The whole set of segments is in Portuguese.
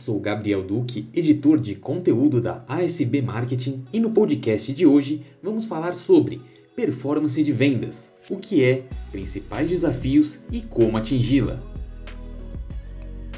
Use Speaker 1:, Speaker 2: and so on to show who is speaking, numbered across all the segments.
Speaker 1: sou Gabriel Duque, editor de conteúdo da ASB Marketing, e no podcast de hoje vamos falar sobre performance de vendas, o que é, principais desafios e como atingi-la.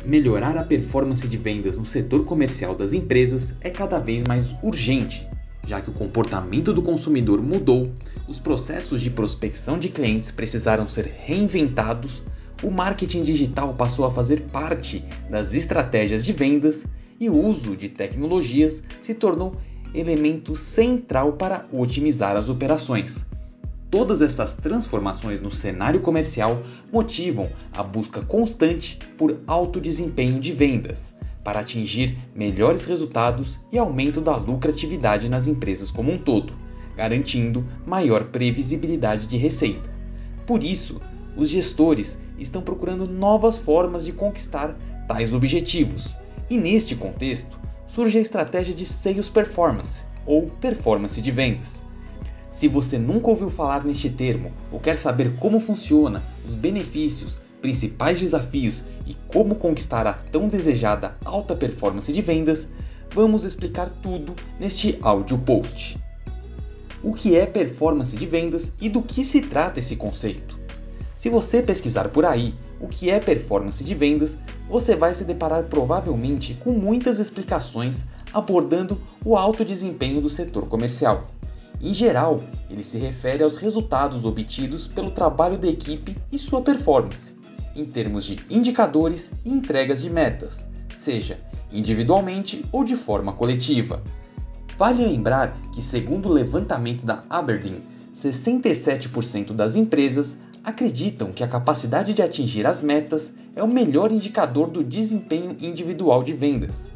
Speaker 1: Melhorar a performance de vendas no setor comercial das empresas é cada vez mais urgente, já que o comportamento do consumidor mudou, os processos de prospecção de clientes precisaram ser reinventados o marketing digital passou a fazer parte das estratégias de vendas e o uso de tecnologias se tornou elemento central para otimizar as operações. Todas essas transformações no cenário comercial motivam a busca constante por alto desempenho de vendas, para atingir melhores resultados e aumento da lucratividade nas empresas como um todo, garantindo maior previsibilidade de receita. Por isso, os gestores estão procurando novas formas de conquistar tais objetivos. E neste contexto, surge a estratégia de Sales Performance, ou performance de vendas. Se você nunca ouviu falar neste termo ou quer saber como funciona, os benefícios, principais desafios e como conquistar a tão desejada alta performance de vendas, vamos explicar tudo neste áudio post. O que é performance de vendas e do que se trata esse conceito? Se você pesquisar por aí o que é performance de vendas, você vai se deparar provavelmente com muitas explicações abordando o alto desempenho do setor comercial. Em geral, ele se refere aos resultados obtidos pelo trabalho da equipe e sua performance, em termos de indicadores e entregas de metas, seja individualmente ou de forma coletiva. Vale lembrar que, segundo o levantamento da Aberdeen, 67% das empresas acreditam que a capacidade de atingir as metas é o melhor indicador do desempenho individual de vendas.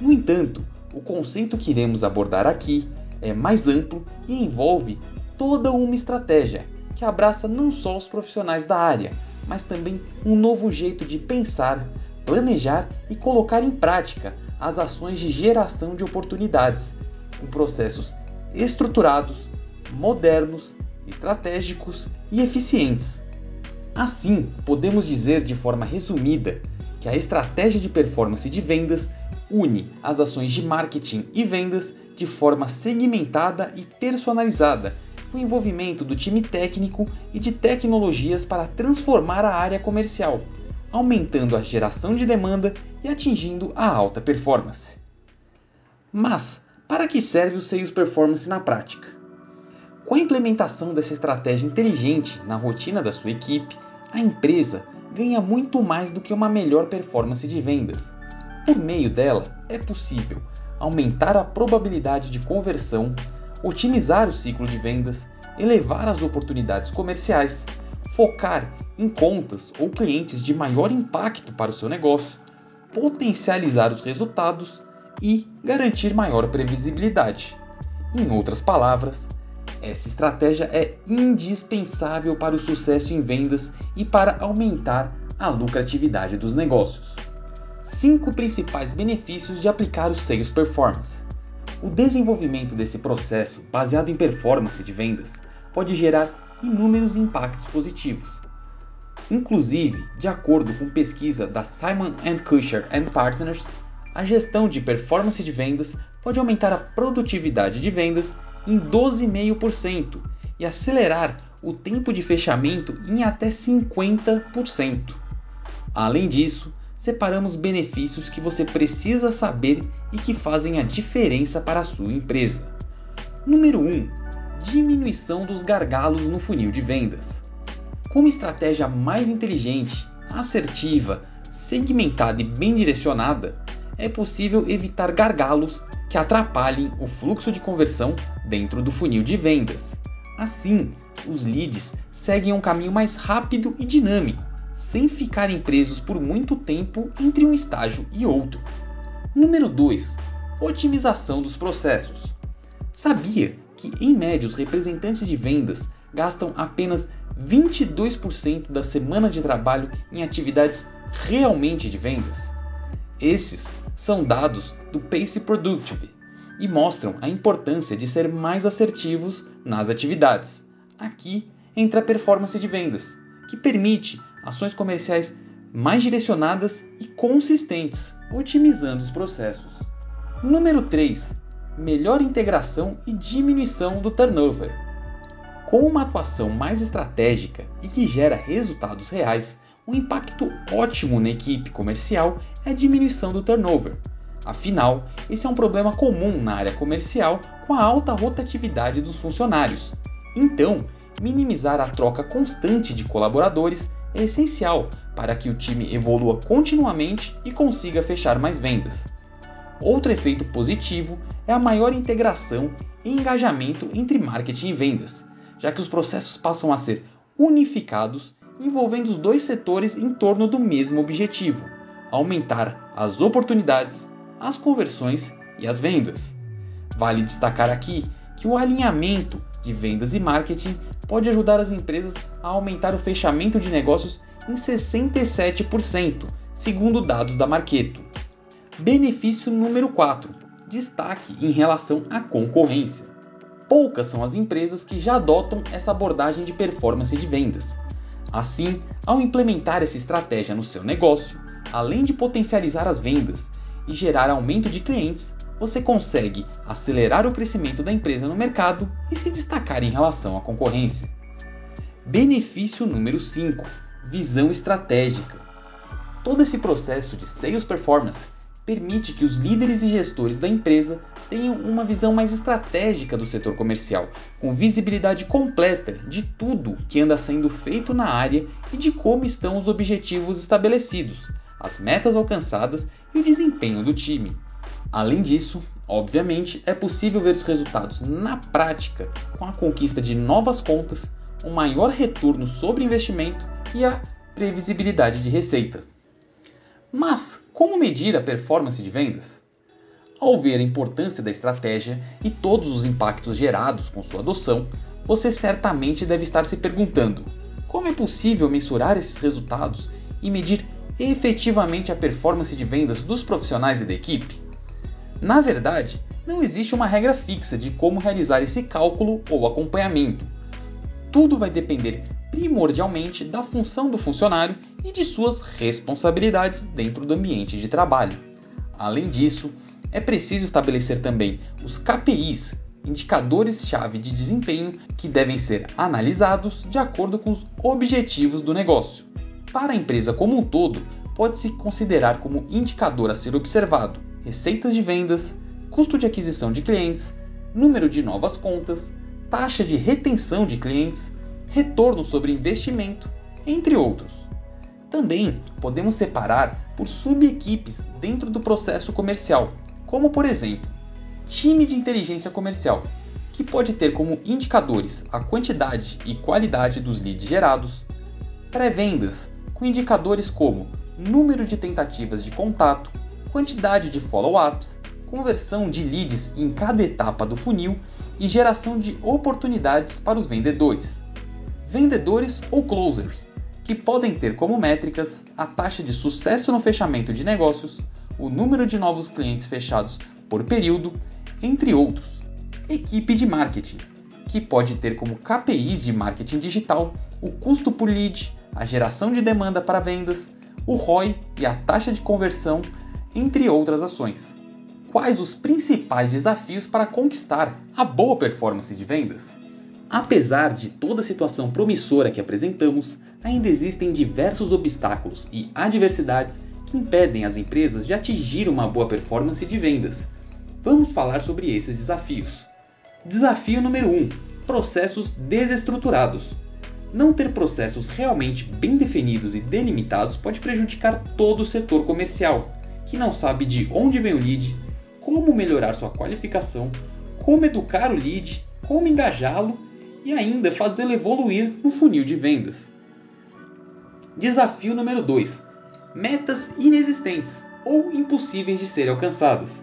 Speaker 1: No entanto, o conceito que iremos abordar aqui é mais amplo e envolve toda uma estratégia que abraça não só os profissionais da área, mas também um novo jeito de pensar, planejar e colocar em prática as ações de geração de oportunidades, com processos estruturados, modernos estratégicos e eficientes. Assim, podemos dizer de forma resumida que a estratégia de performance de vendas une as ações de marketing e vendas de forma segmentada e personalizada, com envolvimento do time técnico e de tecnologias para transformar a área comercial, aumentando a geração de demanda e atingindo a alta performance. Mas, para que serve o Sales Performance na prática? Com a implementação dessa estratégia inteligente na rotina da sua equipe, a empresa ganha muito mais do que uma melhor performance de vendas. Por meio dela, é possível aumentar a probabilidade de conversão, otimizar o ciclo de vendas, elevar as oportunidades comerciais, focar em contas ou clientes de maior impacto para o seu negócio, potencializar os resultados e garantir maior previsibilidade. Em outras palavras, essa estratégia é indispensável para o sucesso em vendas e para aumentar a lucratividade dos negócios. Cinco principais benefícios de aplicar o Sales Performance. O desenvolvimento desse processo, baseado em performance de vendas, pode gerar inúmeros impactos positivos. Inclusive, de acordo com pesquisa da Simon Kucher Partners, a gestão de performance de vendas pode aumentar a produtividade de vendas em 12,5% e acelerar o tempo de fechamento em até 50%. Além disso, separamos benefícios que você precisa saber e que fazem a diferença para a sua empresa. Número 1. Diminuição dos gargalos no funil de vendas. Com uma estratégia mais inteligente, assertiva, segmentada e bem direcionada, é possível evitar gargalos que atrapalhem o fluxo de conversão dentro do funil de vendas. Assim, os leads seguem um caminho mais rápido e dinâmico, sem ficarem presos por muito tempo entre um estágio e outro. Número 2. Otimização dos processos. Sabia que, em média, os representantes de vendas gastam apenas 22% da semana de trabalho em atividades realmente de vendas? Esses são dados do Pace Productive e mostram a importância de ser mais assertivos nas atividades. Aqui entra a performance de vendas, que permite ações comerciais mais direcionadas e consistentes, otimizando os processos. Número 3. Melhor integração e diminuição do turnover. Com uma atuação mais estratégica e que gera resultados reais, um impacto ótimo na equipe comercial é a diminuição do turnover. Afinal, esse é um problema comum na área comercial com a alta rotatividade dos funcionários. Então, minimizar a troca constante de colaboradores é essencial para que o time evolua continuamente e consiga fechar mais vendas. Outro efeito positivo é a maior integração e engajamento entre marketing e vendas, já que os processos passam a ser unificados, envolvendo os dois setores em torno do mesmo objetivo: aumentar as oportunidades, as conversões e as vendas. Vale destacar aqui que o alinhamento de vendas e marketing pode ajudar as empresas a aumentar o fechamento de negócios em 67%, segundo dados da Marketo. Benefício número 4: destaque em relação à concorrência. Poucas são as empresas que já adotam essa abordagem de performance de vendas. Assim, ao implementar essa estratégia no seu negócio, além de potencializar as vendas e gerar aumento de clientes, você consegue acelerar o crescimento da empresa no mercado e se destacar em relação à concorrência. Benefício número 5: visão estratégica. Todo esse processo de sales performance permite que os líderes e gestores da empresa tenham uma visão mais estratégica do setor comercial, com visibilidade completa de tudo que anda sendo feito na área e de como estão os objetivos estabelecidos, as metas alcançadas e o desempenho do time. Além disso, obviamente, é possível ver os resultados na prática com a conquista de novas contas, um maior retorno sobre investimento e a previsibilidade de receita. Mas como medir a performance de vendas? Ao ver a importância da estratégia e todos os impactos gerados com sua adoção, você certamente deve estar se perguntando: como é possível mensurar esses resultados e medir efetivamente a performance de vendas dos profissionais e da equipe? Na verdade, não existe uma regra fixa de como realizar esse cálculo ou acompanhamento. Tudo vai depender primordialmente da função do funcionário e de suas responsabilidades dentro do ambiente de trabalho. Além disso, é preciso estabelecer também os KPIs, indicadores-chave de desempenho, que devem ser analisados de acordo com os objetivos do negócio. Para a empresa como um todo, pode-se considerar como indicador a ser observado receitas de vendas, custo de aquisição de clientes, número de novas contas, taxa de retenção de clientes, retorno sobre investimento, entre outros. Também podemos separar por subequipes dentro do processo comercial, como por exemplo, time de inteligência comercial, que pode ter como indicadores a quantidade e qualidade dos leads gerados, pré-vendas, com indicadores como número de tentativas de contato, quantidade de follow-ups, conversão de leads em cada etapa do funil e geração de oportunidades para os vendedores vendedores ou closers, que podem ter como métricas a taxa de sucesso no fechamento de negócios, o número de novos clientes fechados por período, entre outros. Equipe de marketing, que pode ter como KPIs de marketing digital o custo por lead, a geração de demanda para vendas, o ROI e a taxa de conversão, entre outras ações. Quais os principais desafios para conquistar a boa performance de vendas? Apesar de toda a situação promissora que apresentamos, ainda existem diversos obstáculos e adversidades que impedem as empresas de atingir uma boa performance de vendas. Vamos falar sobre esses desafios. Desafio número 1: processos desestruturados. Não ter processos realmente bem definidos e delimitados pode prejudicar todo o setor comercial, que não sabe de onde vem o lead, como melhorar sua qualificação, como educar o lead, como engajá-lo e ainda fazê-lo evoluir no funil de vendas. Desafio número 2: metas inexistentes ou impossíveis de serem alcançadas.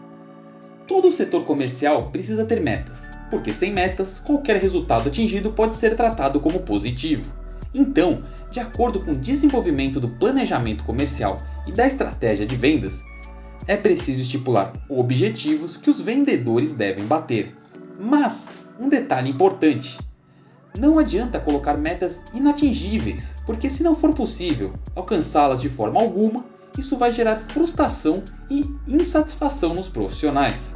Speaker 1: Todo o setor comercial precisa ter metas, porque sem metas, qualquer resultado atingido pode ser tratado como positivo. Então, de acordo com o desenvolvimento do planejamento comercial e da estratégia de vendas, é preciso estipular objetivos que os vendedores devem bater. Mas, um detalhe importante: não adianta colocar metas inatingíveis, porque se não for possível alcançá-las de forma alguma, isso vai gerar frustração e insatisfação nos profissionais.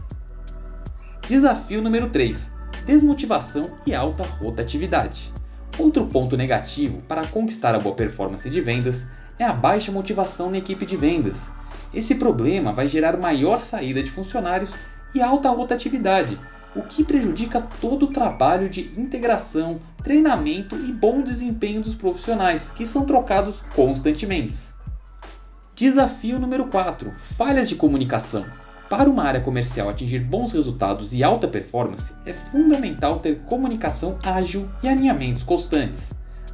Speaker 1: Desafio número 3: desmotivação e alta rotatividade. Outro ponto negativo para conquistar a boa performance de vendas é a baixa motivação na equipe de vendas. Esse problema vai gerar maior saída de funcionários e alta rotatividade, o que prejudica todo o trabalho de integração, treinamento e bom desempenho dos profissionais, que são trocados constantemente. Desafio número 4: falhas de comunicação. Para uma área comercial atingir bons resultados e alta performance, é fundamental ter comunicação ágil e alinhamentos constantes.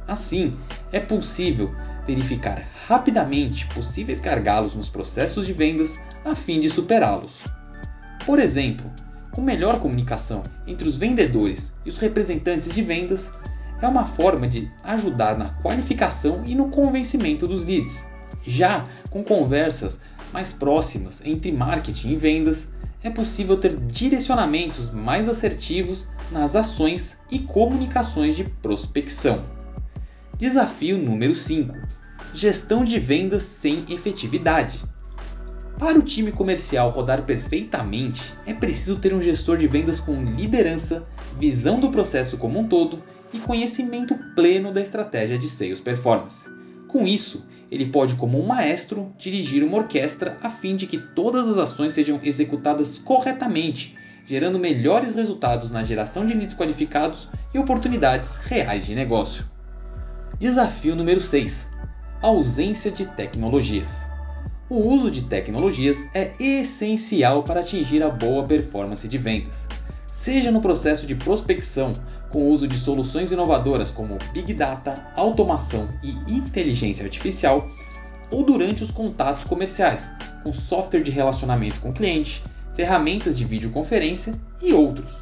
Speaker 1: Assim, é possível verificar rapidamente possíveis gargalos nos processos de vendas a fim de superá-los. Por exemplo, com melhor comunicação entre os vendedores e os representantes de vendas, é uma forma de ajudar na qualificação e no convencimento dos leads. Já com conversas mais próximas entre marketing e vendas, é possível ter direcionamentos mais assertivos nas ações e comunicações de prospecção. Desafio número 5: Gestão de vendas sem efetividade. Para o time comercial rodar perfeitamente, é preciso ter um gestor de vendas com liderança, visão do processo como um todo e conhecimento pleno da estratégia de sales performance. Com isso, ele pode, como um maestro, dirigir uma orquestra a fim de que todas as ações sejam executadas corretamente, gerando melhores resultados na geração de leads qualificados e oportunidades reais de negócio. Desafio número 6: Ausência de tecnologias. O uso de tecnologias é essencial para atingir a boa performance de vendas, seja no processo de prospecção, com o uso de soluções inovadoras como Big Data, automação e inteligência artificial, ou durante os contatos comerciais, com software de relacionamento com o cliente, ferramentas de videoconferência e outros.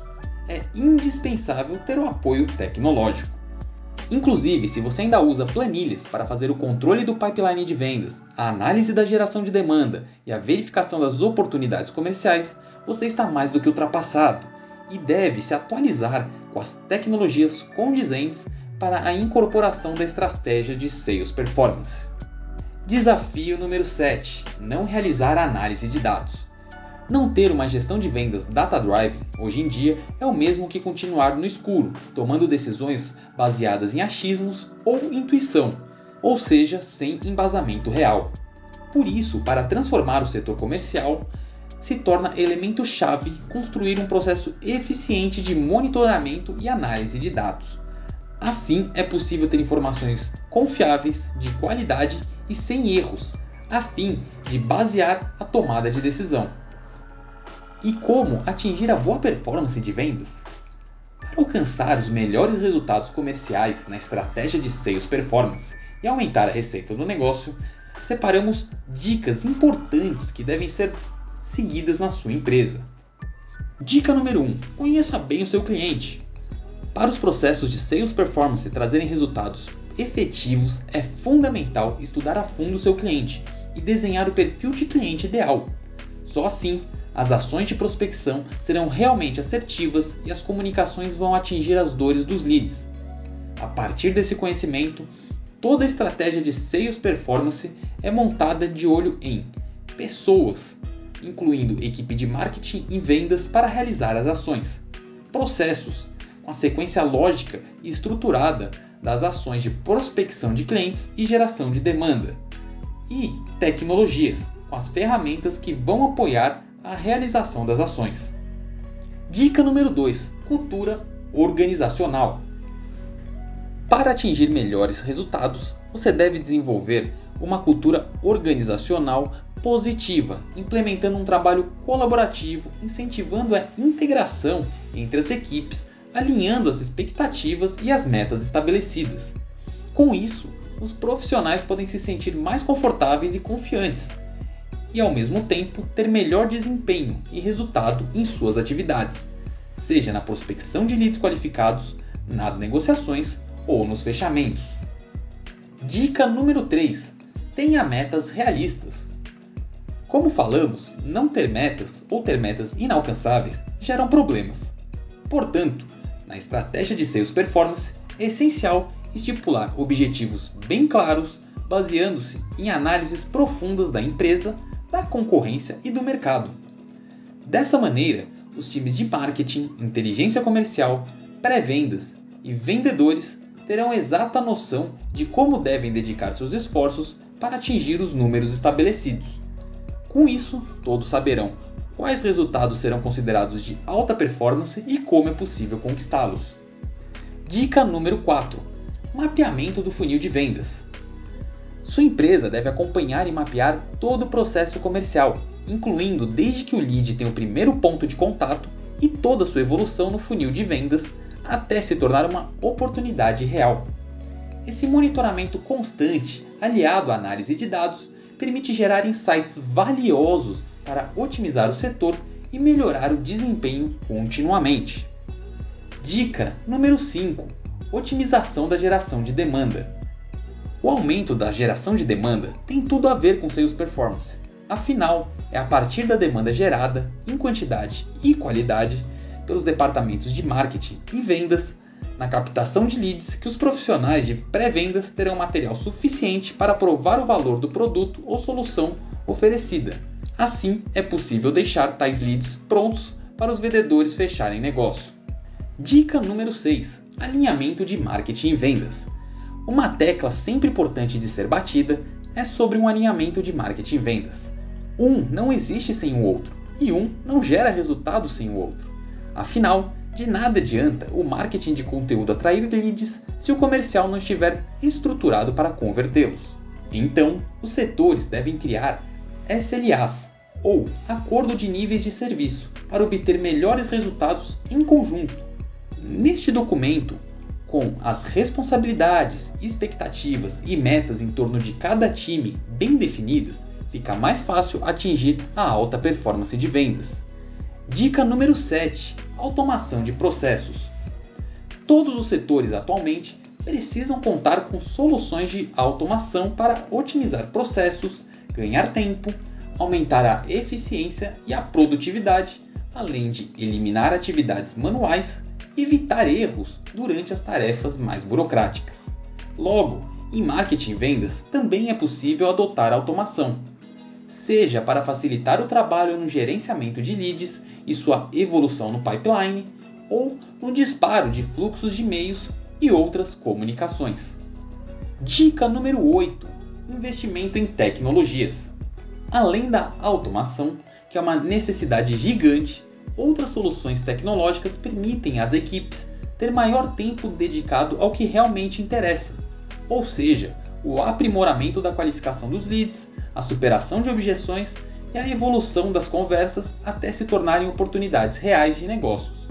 Speaker 1: É indispensável ter o apoio tecnológico. Inclusive, se você ainda usa planilhas para fazer o controle do pipeline de vendas, a análise da geração de demanda e a verificação das oportunidades comerciais, você está mais do que ultrapassado e deve se atualizar com as tecnologias condizentes para a incorporação da estratégia de Sales Performance. Desafio número 7: não realizar análise de dados. Não ter uma gestão de vendas data-driven hoje em dia é o mesmo que continuar no escuro, tomando decisões baseadas em achismos ou intuição, ou seja, sem embasamento real. Por isso, para transformar o setor comercial, se torna elemento-chave construir um processo eficiente de monitoramento e análise de dados. Assim, é possível ter informações confiáveis, de qualidade e sem erros, a fim de basear a tomada de decisão. E como atingir a boa performance de vendas? Para alcançar os melhores resultados comerciais na estratégia de sales performance e aumentar a receita do negócio, separamos dicas importantes que devem ser seguidas na sua empresa. Dica número 1: conheça bem o seu cliente. Para os processos de sales performance trazerem resultados efetivos, é fundamental estudar a fundo o seu cliente e desenhar o perfil de cliente ideal. Só assim as ações de prospecção serão realmente assertivas e as comunicações vão atingir as dores dos leads. A partir desse conhecimento, toda a estratégia de sales performance é montada de olho em pessoas, incluindo equipe de marketing e vendas para realizar as ações, processos, com a sequência lógica e estruturada das ações de prospecção de clientes e geração de demanda, e tecnologias, com as ferramentas que vão apoiar a realização das ações. Dica número 2: cultura organizacional. Para atingir melhores resultados, você deve desenvolver uma cultura organizacional positiva, implementando um trabalho colaborativo, incentivando a integração entre as equipes, alinhando as expectativas e as metas estabelecidas. Com isso, os profissionais podem se sentir mais confortáveis e confiantes, e ao mesmo tempo ter melhor desempenho e resultado em suas atividades, seja na prospecção de leads qualificados, nas negociações ou nos fechamentos. Dica número 3: tenha metas realistas. Como falamos, não ter metas ou ter metas inalcançáveis geram problemas. Portanto, na estratégia de sales performance, é essencial estipular objetivos bem claros, baseando-se em análises profundas da empresa, da concorrência e do mercado. Dessa maneira, os times de marketing, inteligência comercial, pré-vendas e vendedores terão exata noção de como devem dedicar seus esforços para atingir os números estabelecidos. Com isso, todos saberão quais resultados serão considerados de alta performance e como é possível conquistá-los. Dica número 4: Mapeamento do funil de vendas. Sua empresa deve acompanhar e mapear todo o processo comercial, incluindo desde que o lead tem o primeiro ponto de contato e toda sua evolução no funil de vendas até se tornar uma oportunidade real. Esse monitoramento constante, aliado à análise de dados, permite gerar insights valiosos para otimizar o setor e melhorar o desempenho continuamente. Dica número 5: Otimização da geração de demanda. O aumento da geração de demanda tem tudo a ver com sales performance. Afinal, é a partir da demanda gerada, em quantidade e qualidade, pelos departamentos de marketing e vendas na captação de leads que os profissionais de pré-vendas terão material suficiente para provar o valor do produto ou solução oferecida. Assim, é possível deixar tais leads prontos para os vendedores fecharem negócio. Dica número 6: Alinhamento de marketing e vendas. Uma tecla sempre importante de ser batida é sobre um alinhamento de marketing e vendas. Um não existe sem o outro, e um não gera resultado sem o outro. Afinal, de nada adianta o marketing de conteúdo atrair leads se o comercial não estiver estruturado para convertê-los. Então, os setores devem criar SLAs, ou Acordo de Níveis de Serviço, para obter melhores resultados em conjunto. Neste documento, com as responsabilidades, expectativas e metas em torno de cada time bem definidas, fica mais fácil atingir a alta performance de vendas. Dica número 7: Automação de processos. Todos os setores atualmente precisam contar com soluções de automação para otimizar processos, ganhar tempo, aumentar a eficiência e a produtividade, além de eliminar atividades manuais evitar erros durante as tarefas mais burocráticas. Logo, em marketing e vendas também é possível adotar automação, seja para facilitar o trabalho no gerenciamento de leads e sua evolução no pipeline, ou no disparo de fluxos de e-mails e outras comunicações. Dica número 8: Investimento em tecnologias. Além da automação, que é uma necessidade gigante, outras soluções tecnológicas permitem às equipes ter maior tempo dedicado ao que realmente interessa, ou seja, o aprimoramento da qualificação dos leads, a superação de objeções e a evolução das conversas até se tornarem oportunidades reais de negócios.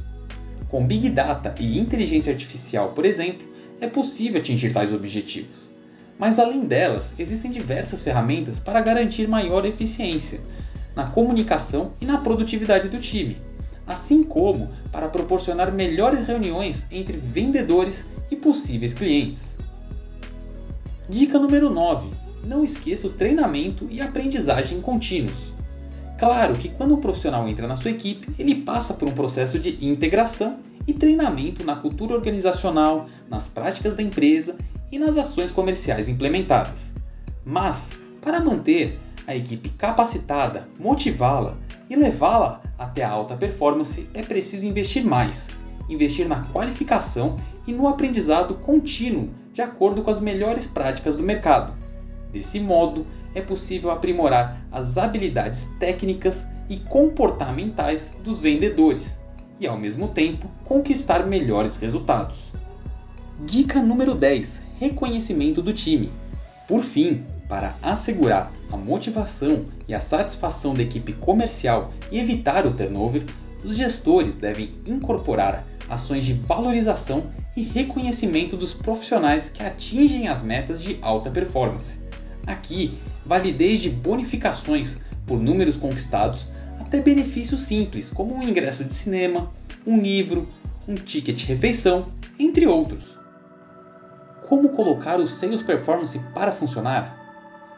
Speaker 1: Com Big Data e inteligência artificial, por exemplo, é possível atingir tais objetivos. Mas além delas, existem diversas ferramentas para garantir maior eficiência na comunicação e na produtividade do time, assim como para proporcionar melhores reuniões entre vendedores e possíveis clientes. Dica número 9: não esqueça o treinamento e aprendizagem contínuos. Claro que quando um profissional entra na sua equipe, ele passa por um processo de integração e treinamento na cultura organizacional, nas práticas da empresa e nas ações comerciais implementadas. Mas, para manter a equipe capacitada, motivá-la e levá-la até a alta performance, é preciso investir mais, investir na qualificação e no aprendizado contínuo de acordo com as melhores práticas do mercado. Desse modo, é possível aprimorar as habilidades técnicas e comportamentais dos vendedores e, ao mesmo tempo, conquistar melhores resultados. Dica número 10: Reconhecimento do time. Por fim, para assegurar a motivação e a satisfação da equipe comercial e evitar o turnover, os gestores devem incorporar ações de valorização e reconhecimento dos profissionais que atingem as metas de alta performance. Aqui, vale desde bonificações por números conquistados até benefícios simples, como um ingresso de cinema, um livro, um ticket refeição, entre outros. Como colocar o Sales Performance para funcionar?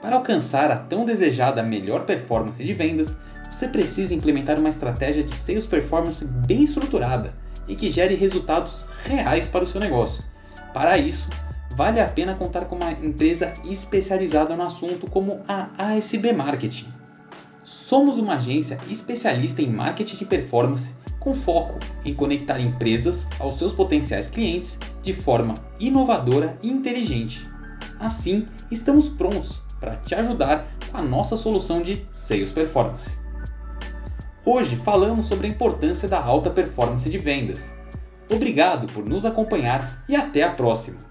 Speaker 1: Para alcançar a tão desejada melhor performance de vendas, você precisa implementar uma estratégia de Sales Performance bem estruturada e que gere resultados reais para o seu negócio. Para isso, vale a pena contar com uma empresa especializada no assunto como a ASB Marketing. Somos uma agência especialista em marketing de performance com foco em conectar empresas aos seus potenciais clientes de forma inovadora e inteligente. Assim, estamos prontos para te ajudar com a nossa solução de Sales Performance. Hoje falamos sobre a importância da alta performance de vendas. Obrigado por nos acompanhar e até a próxima!